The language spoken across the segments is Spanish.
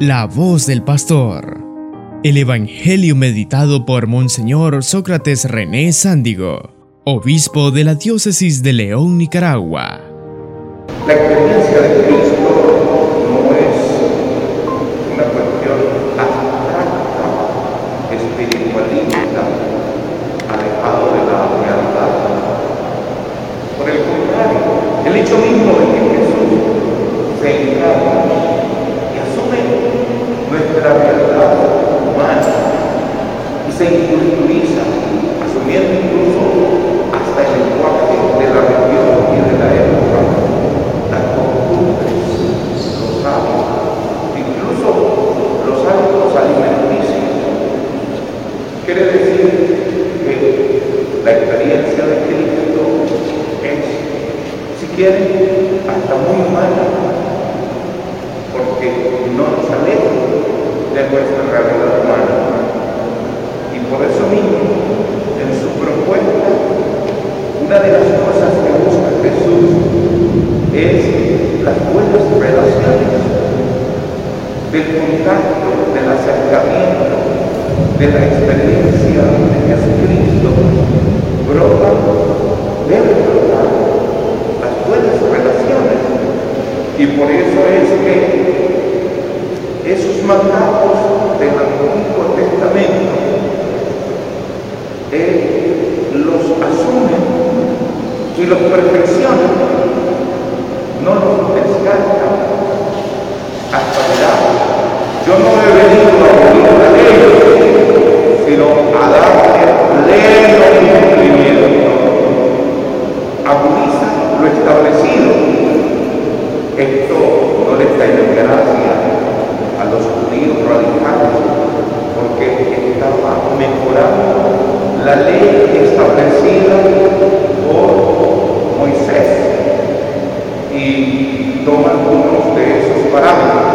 La voz del pastor. El Evangelio meditado por Monseñor Sócrates René Sándigo, obispo de la diócesis de León, Nicaragua. La experiencia de Quiere decir que la experiencia de Cristo es, si quieren, hasta muy mala, porque no nos aleja de nuestra realidad humana. Y por eso mismo, en su propuesta, una de las cosas que busca Jesús es las buenas relaciones, del contacto, del acercamiento, de la experiencia los asume y los perfecciona, no los descarta algunos de esos parámetros.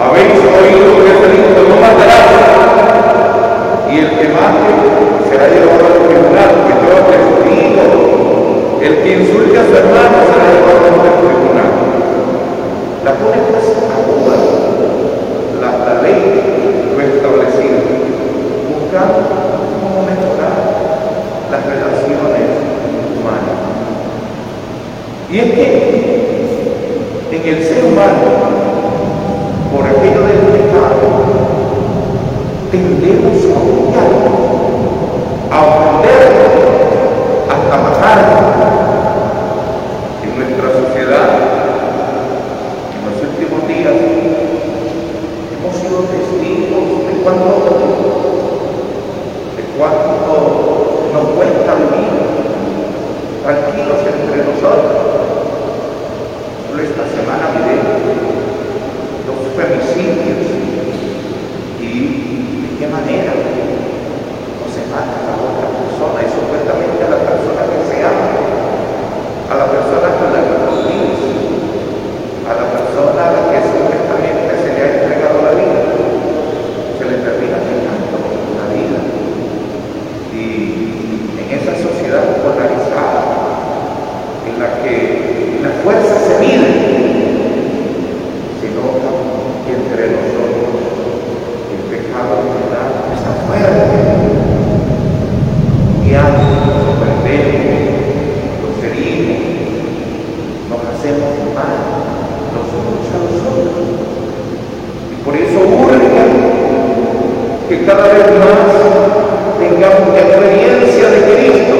Habéis oído que el este delito no matará y el que mate será llevado al tribunal, que yo testigo, el que insulte a su hermano será llevado al tribunal. La pone más pues aguda, la, la ley lo establecida, buscando cómo mejorar las relaciones humanas. Y es que Gracias. que cada vez más tengamos la experiencia de Cristo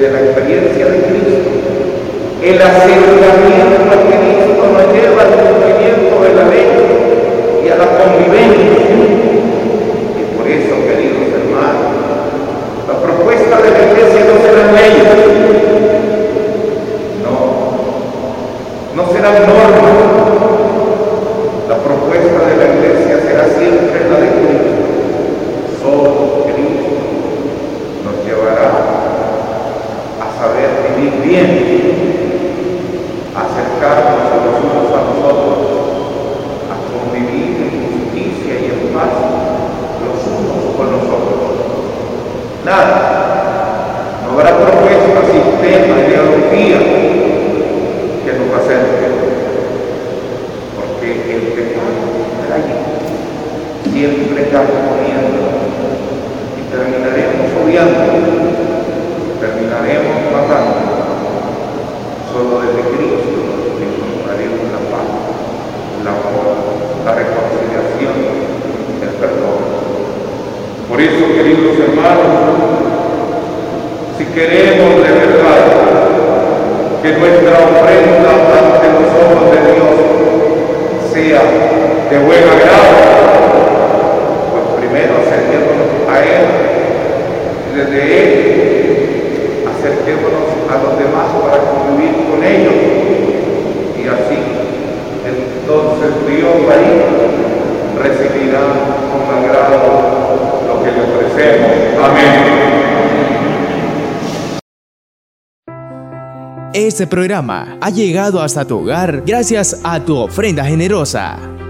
de la experiencia de Cristo. El acercamiento de Cristo nos lleva al cumplimiento de la ley y a la convivencia. Y por eso, queridos hermanos, la propuesta de la iglesia no será ley, no, no será norma bien acercarnos los unos a los otros, a convivir en justicia y en paz los unos con los otros. Nada, no habrá propuesta, sistema, ideología que nos acerque, porque el pecado está aquí, siempre está poniendo y terminaremos odiando, terminaremos matando solo desde Cristo encontraremos la paz, el amor, la reconciliación, el perdón. Por eso, queridos hermanos, si queremos a los demás para convivir con ellos. Y así, entonces Dios ahí recibirá con agrado lo que le ofrecemos. Amén. Este programa ha llegado hasta tu hogar gracias a tu ofrenda generosa.